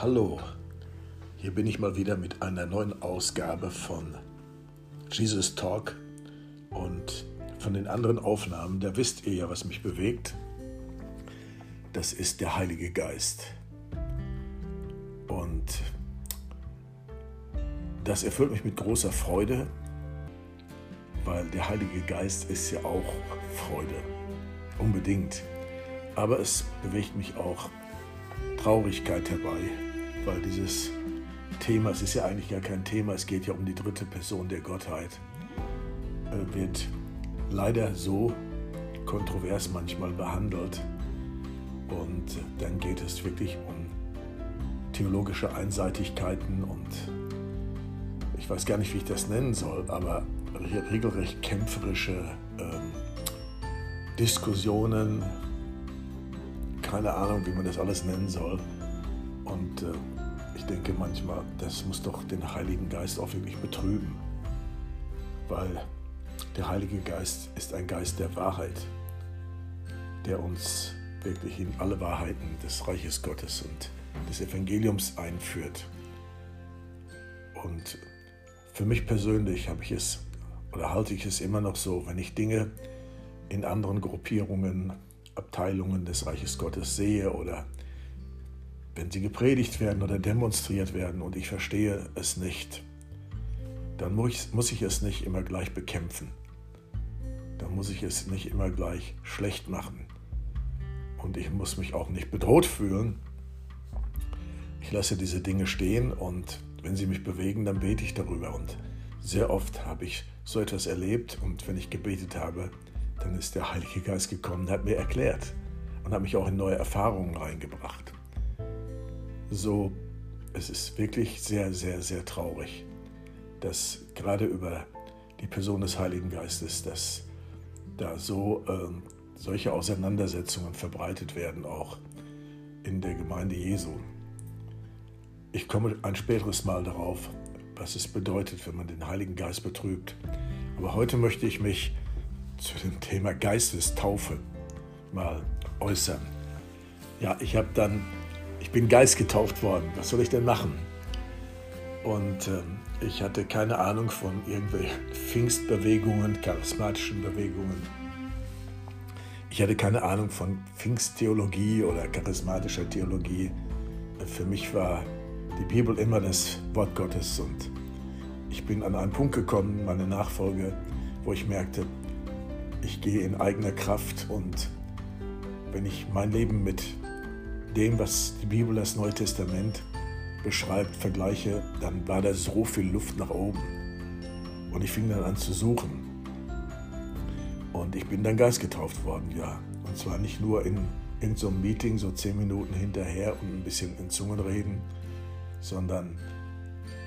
Hallo, hier bin ich mal wieder mit einer neuen Ausgabe von Jesus Talk und von den anderen Aufnahmen, da wisst ihr ja, was mich bewegt. Das ist der Heilige Geist. Und das erfüllt mich mit großer Freude, weil der Heilige Geist ist ja auch Freude, unbedingt. Aber es bewegt mich auch Traurigkeit herbei, weil dieses Thema, es ist ja eigentlich gar kein Thema, es geht ja um die dritte Person der Gottheit, äh, wird leider so kontrovers manchmal behandelt. Und dann geht es wirklich um theologische Einseitigkeiten und ich weiß gar nicht, wie ich das nennen soll, aber regelrecht kämpferische ähm, Diskussionen, keine Ahnung, wie man das alles nennen soll. Und äh, ich denke manchmal, das muss doch den Heiligen Geist auch wirklich betrüben, weil der Heilige Geist ist ein Geist der Wahrheit, der uns wirklich in alle Wahrheiten des Reiches Gottes und des Evangeliums einführt. Und für mich persönlich habe ich es oder halte ich es immer noch so, wenn ich Dinge in anderen Gruppierungen Abteilungen des Reiches Gottes sehe oder wenn sie gepredigt werden oder demonstriert werden und ich verstehe es nicht, dann muss ich, es nicht immer gleich bekämpfen. Dann muss ich es nicht immer gleich schlecht machen. Und ich muss mich auch nicht bedroht fühlen. Ich lasse diese Dinge stehen und wenn sie mich bewegen, dann bete ich darüber. Und sehr oft habe ich so etwas erlebt und wenn ich gebetet habe, dann ist der Heilige Geist gekommen hat mir erklärt und hat mich auch in neue Erfahrungen reingebracht. So, es ist wirklich sehr, sehr, sehr traurig, dass gerade über die Person des Heiligen Geistes, dass da so äh, solche Auseinandersetzungen verbreitet werden, auch in der Gemeinde Jesu. Ich komme ein späteres Mal darauf, was es bedeutet, wenn man den Heiligen Geist betrübt. Aber heute möchte ich mich zu dem Thema Geistestaufe mal äußern. Ja, ich habe dann, ich bin Geist getauft worden. Was soll ich denn machen? Und äh, ich hatte keine Ahnung von irgendwelchen Pfingstbewegungen, charismatischen Bewegungen. Ich hatte keine Ahnung von Pfingsttheologie oder charismatischer Theologie. Für mich war die Bibel immer das Wort Gottes und ich bin an einen Punkt gekommen, meine Nachfolge, wo ich merkte, ich gehe in eigener Kraft und wenn ich mein Leben mit dem, was die Bibel, das Neue Testament beschreibt, vergleiche, dann war da so viel Luft nach oben. Und ich fing dann an zu suchen. Und ich bin dann Geist getauft worden, ja. Und zwar nicht nur in, in so einem Meeting, so zehn Minuten hinterher und ein bisschen in Zungen reden, sondern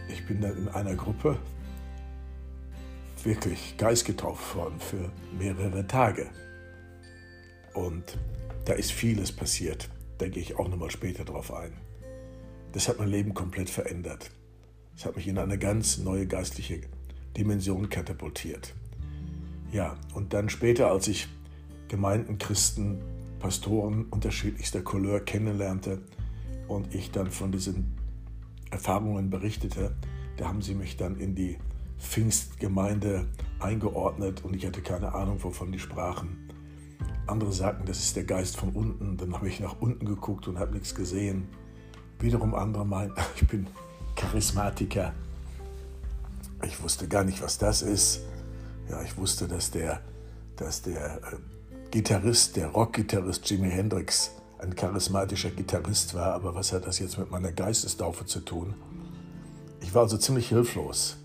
ich bin dann in einer Gruppe wirklich geistgetauft worden für mehrere Tage. Und da ist vieles passiert. Da gehe ich auch nochmal später drauf ein. Das hat mein Leben komplett verändert. Es hat mich in eine ganz neue geistliche Dimension katapultiert. Ja, und dann später, als ich Gemeinden, Christen, Pastoren unterschiedlichster Couleur kennenlernte und ich dann von diesen Erfahrungen berichtete, da haben sie mich dann in die Pfingstgemeinde eingeordnet und ich hatte keine Ahnung, wovon die sprachen. Andere sagten, das ist der Geist von unten. Dann habe ich nach unten geguckt und habe nichts gesehen. Wiederum andere meinten, ich bin Charismatiker. Ich wusste gar nicht, was das ist. Ja, ich wusste, dass der, dass der äh, Gitarrist, der Rockgitarrist Jimi Hendrix ein charismatischer Gitarrist war, aber was hat das jetzt mit meiner Geistestaufe zu tun? Ich war also ziemlich hilflos.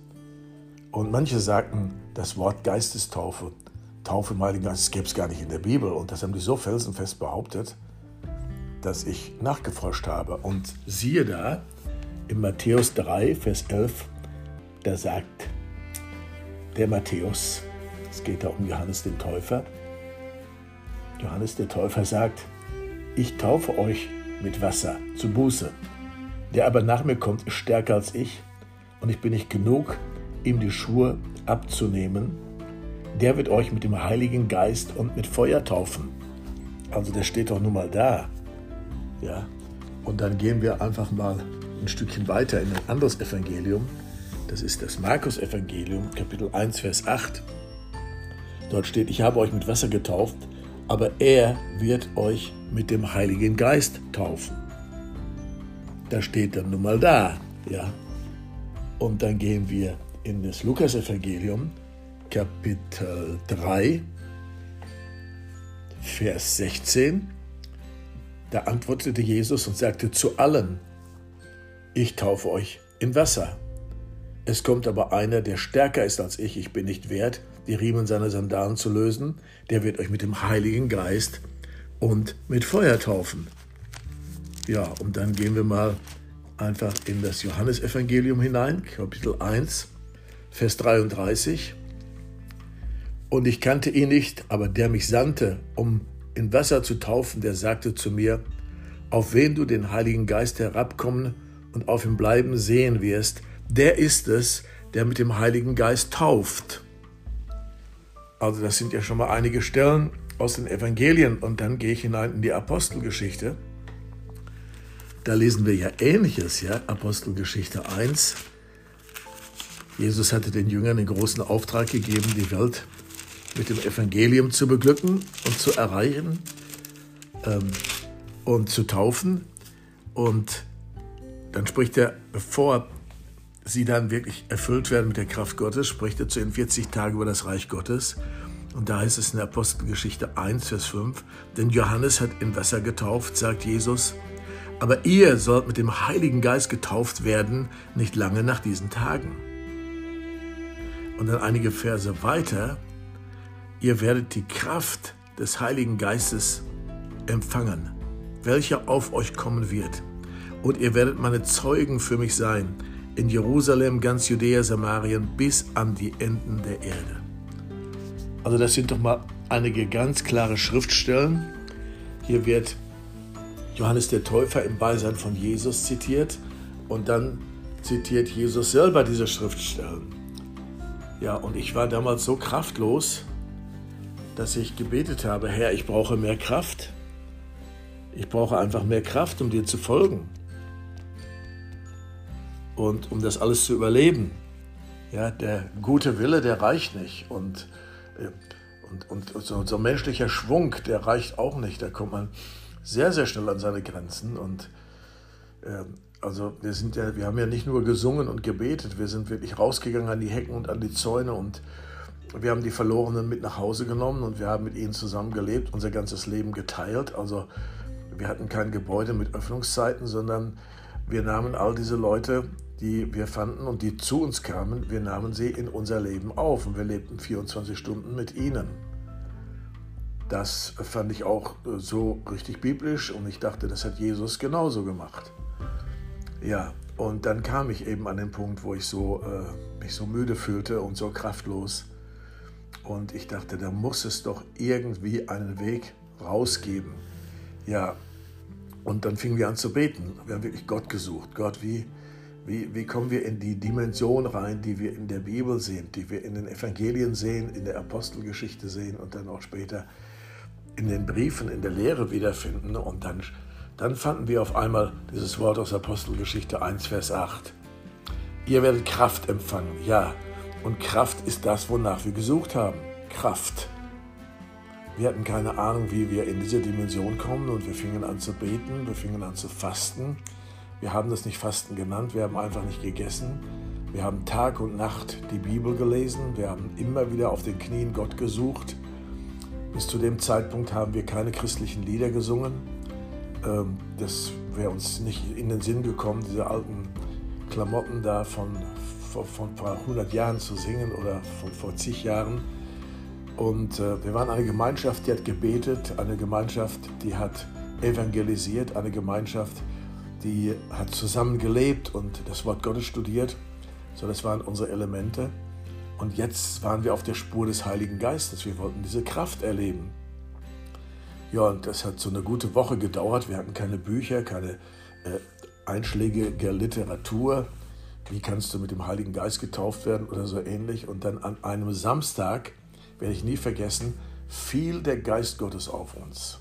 Und manche sagten, das Wort Geistestaufe, Taufe im Heiligen Geist, das gäbe es gar nicht in der Bibel. Und das haben die so felsenfest behauptet, dass ich nachgeforscht habe. Und siehe da, in Matthäus 3, Vers 11, da sagt der Matthäus, es geht da um Johannes den Täufer, Johannes der Täufer sagt, ich taufe euch mit Wasser zu Buße. Der aber nach mir kommt, ist stärker als ich, und ich bin nicht genug, ihm die Schuhe abzunehmen, der wird euch mit dem Heiligen Geist und mit Feuer taufen. Also der steht doch nun mal da. Ja, Und dann gehen wir einfach mal ein Stückchen weiter in ein anderes Evangelium. Das ist das Markus-Evangelium, Kapitel 1, Vers 8. Dort steht, ich habe euch mit Wasser getauft, aber er wird euch mit dem Heiligen Geist taufen. Da steht dann nun mal da, ja. Und dann gehen wir in das Lukas-Evangelium, Kapitel 3, Vers 16. Da antwortete Jesus und sagte zu allen, ich taufe euch in Wasser. Es kommt aber einer, der stärker ist als ich, ich bin nicht wert, die Riemen seiner Sandalen zu lösen, der wird euch mit dem Heiligen Geist und mit Feuer taufen. Ja, und dann gehen wir mal einfach in das Johannesevangelium hinein, Kapitel 1, Vers 33. Und ich kannte ihn nicht, aber der mich sandte, um in Wasser zu taufen, der sagte zu mir, auf wen du den Heiligen Geist herabkommen und auf ihm bleiben sehen wirst, der ist es, der mit dem Heiligen Geist tauft. Also das sind ja schon mal einige Stellen aus den Evangelien und dann gehe ich hinein in die Apostelgeschichte. Da lesen wir ja ähnliches, ja, Apostelgeschichte 1. Jesus hatte den Jüngern den großen Auftrag gegeben, die Welt mit dem Evangelium zu beglücken und zu erreichen ähm, und zu taufen. Und dann spricht er, bevor sie dann wirklich erfüllt werden mit der Kraft Gottes, spricht er zu ihnen 40 Tage über das Reich Gottes. Und da heißt es in der Apostelgeschichte 1, Vers 5, denn Johannes hat in Wasser getauft, sagt Jesus, aber ihr sollt mit dem Heiligen Geist getauft werden, nicht lange nach diesen Tagen. Und dann einige Verse weiter, ihr werdet die Kraft des Heiligen Geistes empfangen, welcher auf euch kommen wird. Und ihr werdet meine Zeugen für mich sein, in Jerusalem, ganz Judäa, Samarien, bis an die Enden der Erde. Also das sind doch mal einige ganz klare Schriftstellen. Hier wird Johannes der Täufer im Beisein von Jesus zitiert und dann zitiert Jesus selber diese Schriftstellen. Ja, und ich war damals so kraftlos, dass ich gebetet habe, Herr, ich brauche mehr Kraft. Ich brauche einfach mehr Kraft, um dir zu folgen. Und um das alles zu überleben. Ja, der gute Wille, der reicht nicht. Und, äh, und, und so, so menschlicher Schwung, der reicht auch nicht. Da kommt man sehr, sehr schnell an seine Grenzen. Und äh, also wir sind ja, wir haben ja nicht nur gesungen und gebetet, wir sind wirklich rausgegangen an die Hecken und an die Zäune und wir haben die Verlorenen mit nach Hause genommen und wir haben mit ihnen zusammen gelebt, unser ganzes Leben geteilt. Also wir hatten kein Gebäude mit Öffnungszeiten, sondern wir nahmen all diese Leute, die wir fanden und die zu uns kamen, wir nahmen sie in unser Leben auf und wir lebten 24 Stunden mit ihnen. Das fand ich auch so richtig biblisch und ich dachte, das hat Jesus genauso gemacht. Ja, und dann kam ich eben an den Punkt, wo ich so, äh, mich so müde fühlte und so kraftlos und ich dachte, da muss es doch irgendwie einen Weg rausgeben. Ja, und dann fingen wir an zu beten. Wir haben wirklich Gott gesucht. Gott, wie, wie, wie kommen wir in die Dimension rein, die wir in der Bibel sehen, die wir in den Evangelien sehen, in der Apostelgeschichte sehen und dann auch später in den Briefen, in der Lehre wiederfinden. Und dann, dann fanden wir auf einmal dieses Wort aus Apostelgeschichte 1, Vers 8. Ihr werdet Kraft empfangen. Ja, und Kraft ist das, wonach wir gesucht haben. Kraft. Wir hatten keine Ahnung, wie wir in diese Dimension kommen und wir fingen an zu beten, wir fingen an zu fasten. Wir haben das nicht Fasten genannt, wir haben einfach nicht gegessen. Wir haben Tag und Nacht die Bibel gelesen, wir haben immer wieder auf den Knien Gott gesucht. Bis zu dem Zeitpunkt haben wir keine christlichen Lieder gesungen. Ähm, das wäre uns nicht in den Sinn gekommen, diese alten Klamotten da von, vor, vor ein paar hundert Jahren zu singen oder von vor zig Jahren. Und äh, wir waren eine Gemeinschaft, die hat gebetet, eine Gemeinschaft, die hat evangelisiert, eine Gemeinschaft, die hat zusammen gelebt und das Wort Gottes studiert. So, das waren unsere Elemente. Und jetzt waren wir auf der Spur des Heiligen Geistes. Wir wollten diese Kraft erleben. Ja, und das hat so eine gute Woche gedauert. Wir hatten keine Bücher, keine äh, einschlägige Literatur wie kannst du mit dem Heiligen Geist getauft werden oder so ähnlich. Und dann an einem Samstag, werde ich nie vergessen, fiel der Geist Gottes auf uns.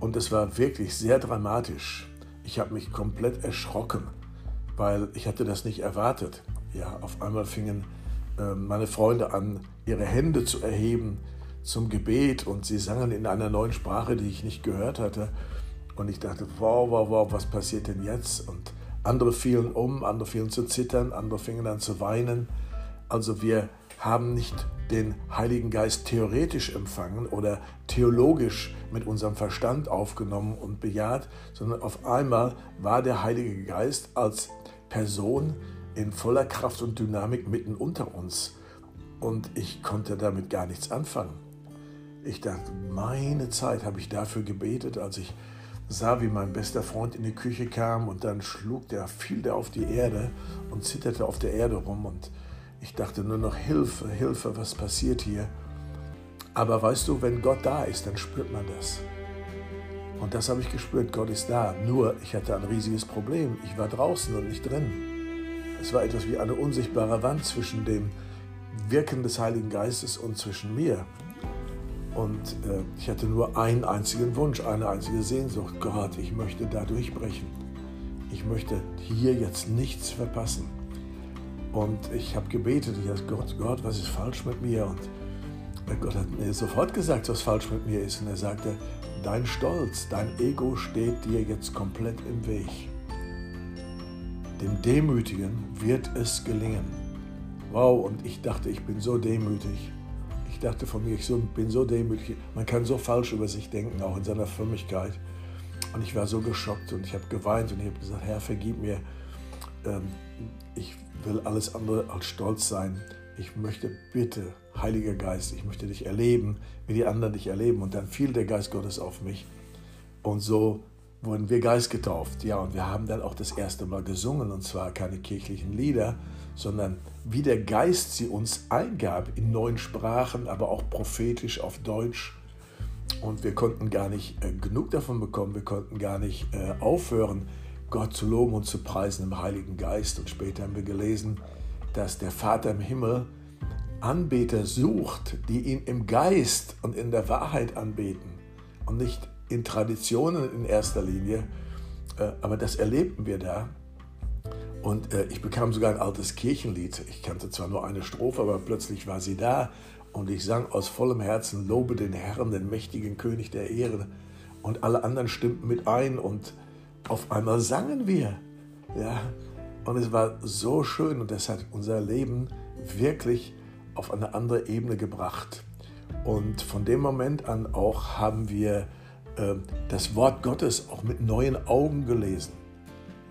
Und es war wirklich sehr dramatisch. ich habe mich komplett erschrocken, weil ich hatte das nicht erwartet. Ja, auf einmal fingen äh, meine Freunde an, ihre Hände zu erheben zum Gebet und sie sangen in einer neuen Sprache, die ich nicht gehört hatte. Und ich dachte, wow, wow, wow, was passiert denn jetzt? Und andere fielen um, andere fielen zu zittern, andere fingen an zu weinen. Also wir haben nicht den Heiligen Geist theoretisch empfangen oder theologisch mit unserem Verstand aufgenommen und bejaht, sondern auf einmal war der Heilige Geist als Person in voller Kraft und Dynamik mitten unter uns. Und ich konnte damit gar nichts anfangen. Ich dachte, meine Zeit habe ich dafür gebetet, als ich sah, wie mein bester Freund in die Küche kam und dann schlug der, fiel der auf die Erde und zitterte auf der Erde rum und ich dachte nur noch, Hilfe, Hilfe, was passiert hier? Aber weißt du, wenn Gott da ist, dann spürt man das. Und das habe ich gespürt, Gott ist da. Nur, ich hatte ein riesiges Problem. Ich war draußen und nicht drin. Es war etwas wie eine unsichtbare Wand zwischen dem Wirken des Heiligen Geistes und zwischen mir. Und äh, ich hatte nur einen einzigen Wunsch, eine einzige Sehnsucht. Gott, ich möchte da durchbrechen. Ich möchte hier jetzt nichts verpassen. Und ich habe gebetet, ich habe Gott, Gott, was ist falsch mit mir? Und Gott hat mir sofort gesagt, was falsch mit mir ist. Und er sagte, dein Stolz, dein Ego steht dir jetzt komplett im Weg. Dem Demütigen wird es gelingen. Wow, und ich dachte, ich bin so demütig. Ich dachte von mir, ich bin so demütig. Man kann so falsch über sich denken, auch in seiner Frömmigkeit. Und ich war so geschockt und ich habe geweint und ich habe gesagt, Herr, vergib mir. Ähm, ich will alles andere als stolz sein. Ich möchte bitte, Heiliger Geist, ich möchte dich erleben, wie die anderen dich erleben. Und dann fiel der Geist Gottes auf mich. Und so wurden wir Geist getauft. Ja, und wir haben dann auch das erste Mal gesungen, und zwar keine kirchlichen Lieder, sondern wie der Geist sie uns eingab in neuen Sprachen, aber auch prophetisch auf Deutsch. Und wir konnten gar nicht äh, genug davon bekommen, wir konnten gar nicht äh, aufhören, Gott zu loben und zu preisen im Heiligen Geist. Und später haben wir gelesen, dass der Vater im Himmel Anbeter sucht, die ihn im Geist und in der Wahrheit anbeten und nicht in Traditionen in erster Linie. Äh, aber das erlebten wir da. Und äh, ich bekam sogar ein altes Kirchenlied. Ich kannte zwar nur eine Strophe, aber plötzlich war sie da. Und ich sang aus vollem Herzen, lobe den Herrn, den mächtigen König der Ehre. Und alle anderen stimmten mit ein und auf einmal sangen wir. Ja, und es war so schön und das hat unser Leben wirklich auf eine andere Ebene gebracht. Und von dem Moment an auch haben wir das Wort Gottes auch mit neuen Augen gelesen.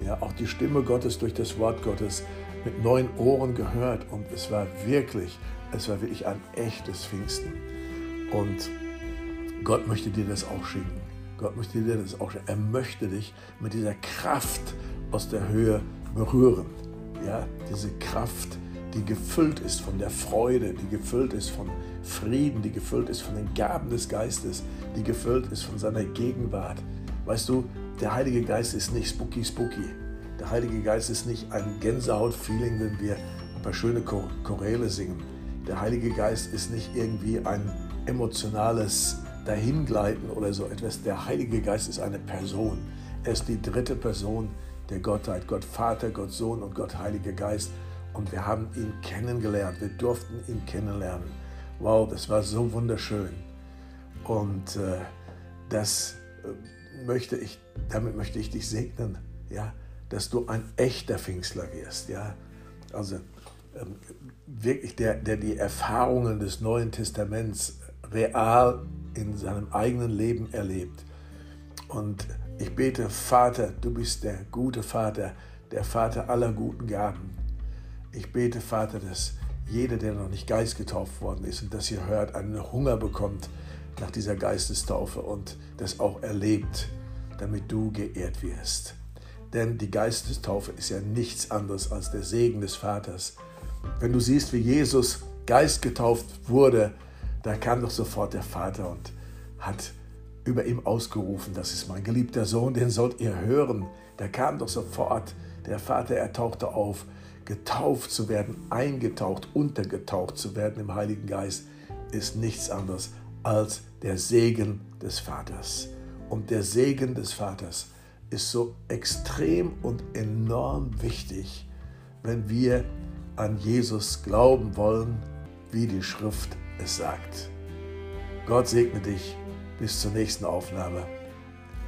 Ja, auch die Stimme Gottes durch das Wort Gottes mit neuen Ohren gehört. Und es war wirklich, es war wirklich ein echtes Pfingsten. Und Gott möchte dir das auch schenken. Gott möchte dir das auch schenken. Er möchte dich mit dieser Kraft aus der Höhe berühren. Ja, diese Kraft, die gefüllt ist von der Freude, die gefüllt ist von Frieden, die gefüllt ist von den Gaben des Geistes, die gefüllt ist von seiner Gegenwart. Weißt du, der Heilige Geist ist nicht spooky spooky. Der Heilige Geist ist nicht ein Gänsehaut-Feeling, wenn wir ein paar schöne Choräle singen. Der Heilige Geist ist nicht irgendwie ein emotionales Dahingleiten oder so etwas. Der Heilige Geist ist eine Person. Er ist die dritte Person der Gottheit. Gott Vater, Gott Sohn und Gott Heiliger Geist. Und wir haben ihn kennengelernt. Wir durften ihn kennenlernen. Wow, das war so wunderschön. Und äh, das äh, möchte ich, damit möchte ich dich segnen, ja, dass du ein echter Pfingstler wirst, ja. Also ähm, wirklich der, der die Erfahrungen des Neuen Testaments real in seinem eigenen Leben erlebt. Und ich bete, Vater, du bist der gute Vater, der Vater aller guten Gaben. Ich bete, Vater, dass jeder, der noch nicht geistgetauft worden ist und das hier hört, einen Hunger bekommt nach dieser Geistestaufe und das auch erlebt, damit du geehrt wirst. Denn die Geistestaufe ist ja nichts anderes als der Segen des Vaters. Wenn du siehst, wie Jesus geistgetauft wurde, da kam doch sofort der Vater und hat über ihm ausgerufen, das ist mein geliebter Sohn, den sollt ihr hören. Da kam doch sofort der Vater, er tauchte auf, getauft zu werden, eingetaucht, untergetaucht zu werden im Heiligen Geist, ist nichts anderes als der Segen des Vaters. Und der Segen des Vaters ist so extrem und enorm wichtig, wenn wir an Jesus glauben wollen, wie die Schrift es sagt. Gott segne dich. Bis zur nächsten Aufnahme.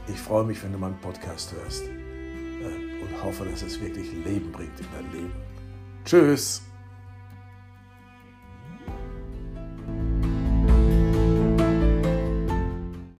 Ich freue mich, wenn du meinen Podcast hörst äh, und hoffe, dass es wirklich Leben bringt in dein Leben. Tschüss.